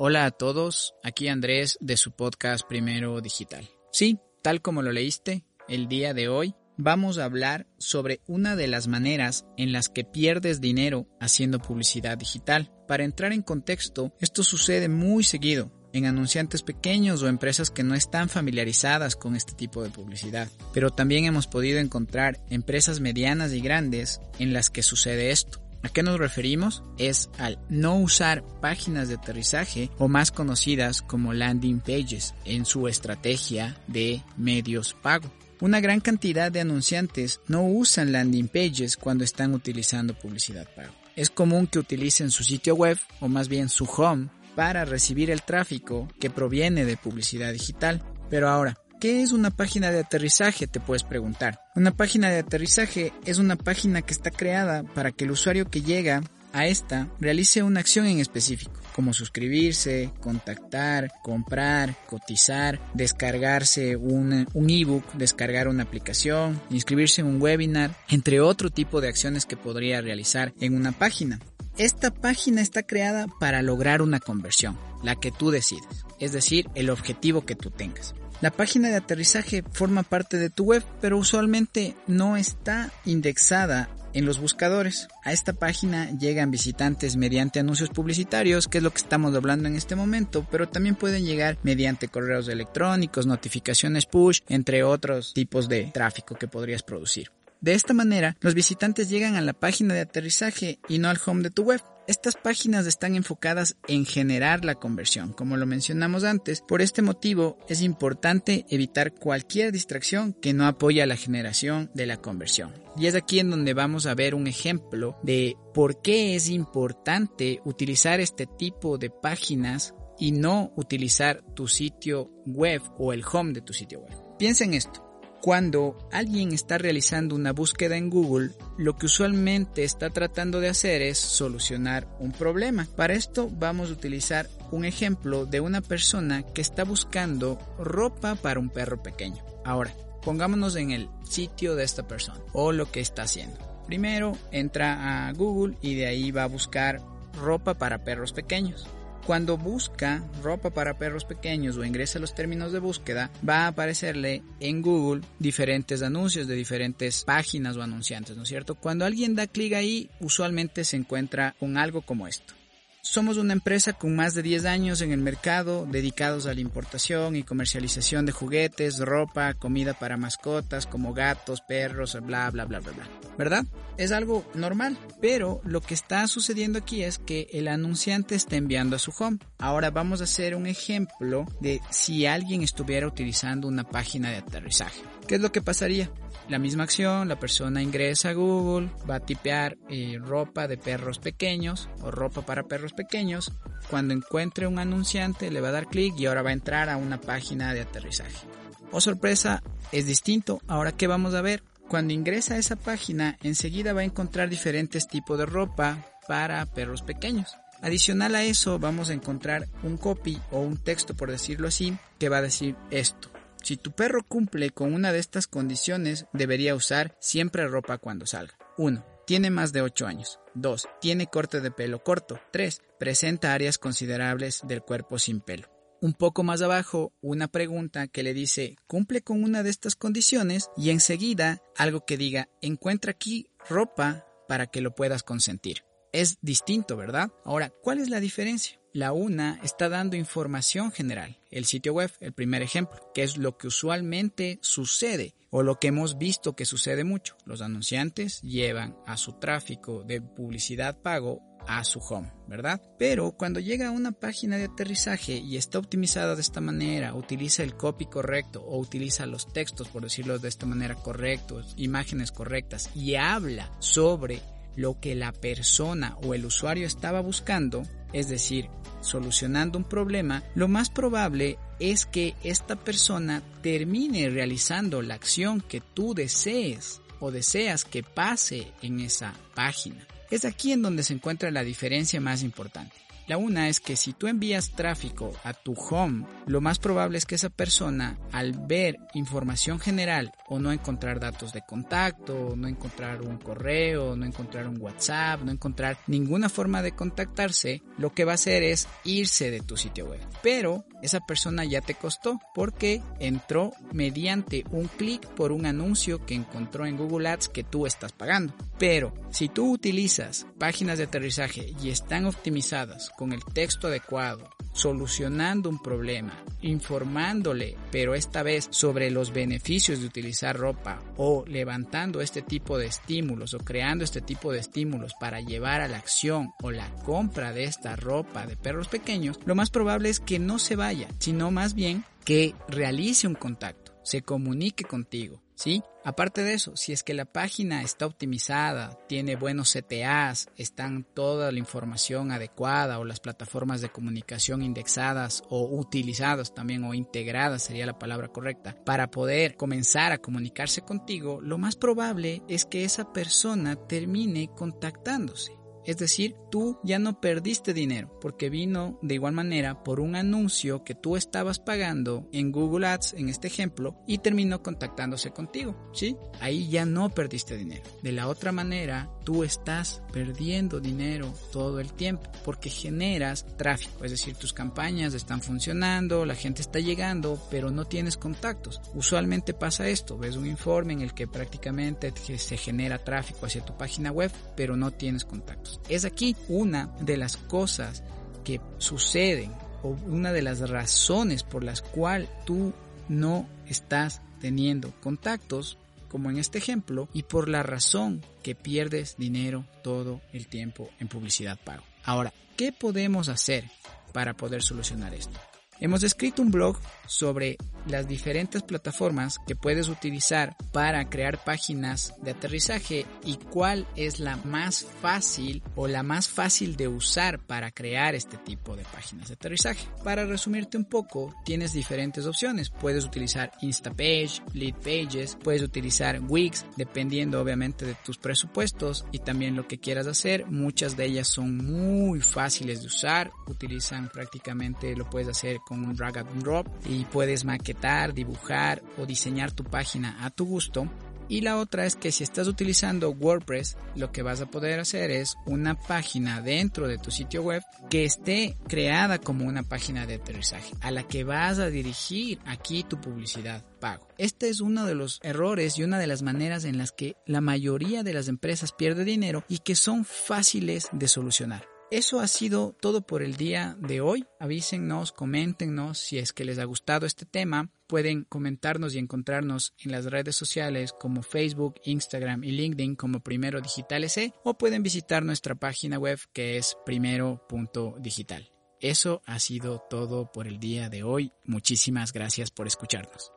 Hola a todos, aquí Andrés de su podcast Primero Digital. Sí, tal como lo leíste, el día de hoy vamos a hablar sobre una de las maneras en las que pierdes dinero haciendo publicidad digital. Para entrar en contexto, esto sucede muy seguido en anunciantes pequeños o empresas que no están familiarizadas con este tipo de publicidad. Pero también hemos podido encontrar empresas medianas y grandes en las que sucede esto. ¿A qué nos referimos? Es al no usar páginas de aterrizaje o más conocidas como landing pages en su estrategia de medios pago. Una gran cantidad de anunciantes no usan landing pages cuando están utilizando publicidad pago. Es común que utilicen su sitio web o más bien su home para recibir el tráfico que proviene de publicidad digital. Pero ahora, ¿Qué es una página de aterrizaje? Te puedes preguntar. Una página de aterrizaje es una página que está creada para que el usuario que llega a esta realice una acción en específico, como suscribirse, contactar, comprar, cotizar, descargarse un, un ebook, descargar una aplicación, inscribirse en un webinar, entre otro tipo de acciones que podría realizar en una página. Esta página está creada para lograr una conversión, la que tú decides, es decir, el objetivo que tú tengas. La página de aterrizaje forma parte de tu web, pero usualmente no está indexada en los buscadores. A esta página llegan visitantes mediante anuncios publicitarios, que es lo que estamos hablando en este momento, pero también pueden llegar mediante correos electrónicos, notificaciones push, entre otros tipos de tráfico que podrías producir. De esta manera, los visitantes llegan a la página de aterrizaje y no al home de tu web. Estas páginas están enfocadas en generar la conversión, como lo mencionamos antes. Por este motivo es importante evitar cualquier distracción que no apoya la generación de la conversión. Y es aquí en donde vamos a ver un ejemplo de por qué es importante utilizar este tipo de páginas y no utilizar tu sitio web o el home de tu sitio web. Piensa en esto. Cuando alguien está realizando una búsqueda en Google, lo que usualmente está tratando de hacer es solucionar un problema. Para esto vamos a utilizar un ejemplo de una persona que está buscando ropa para un perro pequeño. Ahora, pongámonos en el sitio de esta persona o lo que está haciendo. Primero entra a Google y de ahí va a buscar ropa para perros pequeños. Cuando busca ropa para perros pequeños o ingresa los términos de búsqueda, va a aparecerle en Google diferentes anuncios de diferentes páginas o anunciantes, ¿no es cierto? Cuando alguien da clic ahí, usualmente se encuentra con algo como esto. Somos una empresa con más de 10 años en el mercado, dedicados a la importación y comercialización de juguetes, ropa, comida para mascotas como gatos, perros, bla, bla, bla, bla, bla. ¿Verdad? Es algo normal, pero lo que está sucediendo aquí es que el anunciante está enviando a su home. Ahora vamos a hacer un ejemplo de si alguien estuviera utilizando una página de aterrizaje. ¿Qué es lo que pasaría? La misma acción, la persona ingresa a Google, va a tipear eh, ropa de perros pequeños o ropa para perros pequeños. Cuando encuentre un anunciante le va a dar clic y ahora va a entrar a una página de aterrizaje. Oh sorpresa, es distinto. Ahora qué vamos a ver? Cuando ingresa a esa página, enseguida va a encontrar diferentes tipos de ropa para perros pequeños. Adicional a eso, vamos a encontrar un copy o un texto, por decirlo así, que va a decir esto. Si tu perro cumple con una de estas condiciones, debería usar siempre ropa cuando salga. 1. Tiene más de 8 años. 2. Tiene corte de pelo corto. 3. Presenta áreas considerables del cuerpo sin pelo. Un poco más abajo, una pregunta que le dice, ¿cumple con una de estas condiciones? Y enseguida, algo que diga, encuentra aquí ropa para que lo puedas consentir. Es distinto, ¿verdad? Ahora, ¿cuál es la diferencia? La una está dando información general, el sitio web, el primer ejemplo, que es lo que usualmente sucede o lo que hemos visto que sucede mucho. Los anunciantes llevan a su tráfico de publicidad pago a su home, ¿verdad? Pero cuando llega a una página de aterrizaje y está optimizada de esta manera, utiliza el copy correcto o utiliza los textos, por decirlo de esta manera, correctos, imágenes correctas y habla sobre lo que la persona o el usuario estaba buscando, es decir, solucionando un problema, lo más probable es que esta persona termine realizando la acción que tú desees o deseas que pase en esa página. Es aquí en donde se encuentra la diferencia más importante. La una es que si tú envías tráfico a tu home, lo más probable es que esa persona al ver información general o no encontrar datos de contacto, no encontrar un correo, no encontrar un WhatsApp, no encontrar ninguna forma de contactarse, lo que va a hacer es irse de tu sitio web. Pero esa persona ya te costó porque entró mediante un clic por un anuncio que encontró en Google Ads que tú estás pagando. Pero si tú utilizas páginas de aterrizaje y están optimizadas con el texto adecuado, solucionando un problema, informándole, pero esta vez sobre los beneficios de utilizar ropa o levantando este tipo de estímulos o creando este tipo de estímulos para llevar a la acción o la compra de esta ropa de perros pequeños, lo más probable es que no se vaya, sino más bien que realice un contacto, se comunique contigo, ¿sí? Aparte de eso, si es que la página está optimizada, tiene buenos CTAs, están toda la información adecuada o las plataformas de comunicación indexadas o utilizadas también o integradas sería la palabra correcta para poder comenzar a comunicarse contigo, lo más probable es que esa persona termine contactándose. Es decir, tú ya no perdiste dinero porque vino de igual manera por un anuncio que tú estabas pagando en Google Ads, en este ejemplo, y terminó contactándose contigo. ¿Sí? Ahí ya no perdiste dinero. De la otra manera, tú estás perdiendo dinero todo el tiempo porque generas tráfico. Es decir, tus campañas están funcionando, la gente está llegando, pero no tienes contactos. Usualmente pasa esto. Ves un informe en el que prácticamente se genera tráfico hacia tu página web, pero no tienes contactos. Es aquí una de las cosas que suceden o una de las razones por las cuales tú no estás teniendo contactos, como en este ejemplo, y por la razón que pierdes dinero todo el tiempo en publicidad pago. Ahora, ¿qué podemos hacer para poder solucionar esto? Hemos escrito un blog sobre las diferentes plataformas que puedes utilizar para crear páginas de aterrizaje y cuál es la más fácil o la más fácil de usar para crear este tipo de páginas de aterrizaje. Para resumirte un poco, tienes diferentes opciones. Puedes utilizar Instapage, Lead Pages, puedes utilizar Wix, dependiendo obviamente de tus presupuestos y también lo que quieras hacer. Muchas de ellas son muy fáciles de usar, utilizan prácticamente, lo puedes hacer con un drag and drop y puedes maquetar, dibujar o diseñar tu página a tu gusto. Y la otra es que si estás utilizando WordPress, lo que vas a poder hacer es una página dentro de tu sitio web que esté creada como una página de aterrizaje, a la que vas a dirigir aquí tu publicidad pago. Este es uno de los errores y una de las maneras en las que la mayoría de las empresas pierde dinero y que son fáciles de solucionar. Eso ha sido todo por el día de hoy. Avísennos, coméntenos si es que les ha gustado este tema. Pueden comentarnos y encontrarnos en las redes sociales como Facebook, Instagram y LinkedIn como Primero Digital S o pueden visitar nuestra página web que es primero.digital. Eso ha sido todo por el día de hoy. Muchísimas gracias por escucharnos.